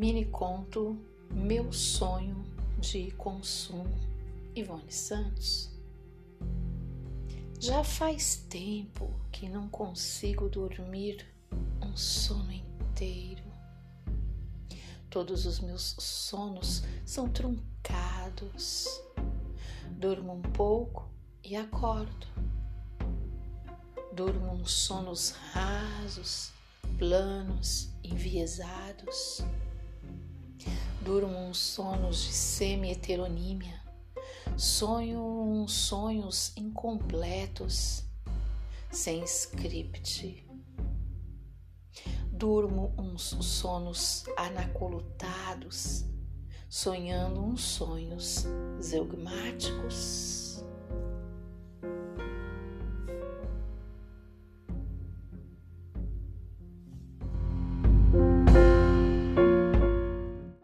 Mini conto Meu sonho de consumo. Ivone Santos. Já faz tempo que não consigo dormir um sono inteiro. Todos os meus sonos são truncados. Durmo um pouco e acordo. Durmo uns sonos rasos, planos, enviesados. Durmo uns sonos de semi-heteronímia. Sonho uns sonhos incompletos, sem script. Durmo uns sonos anacolutados, sonhando uns sonhos zeugmáticos.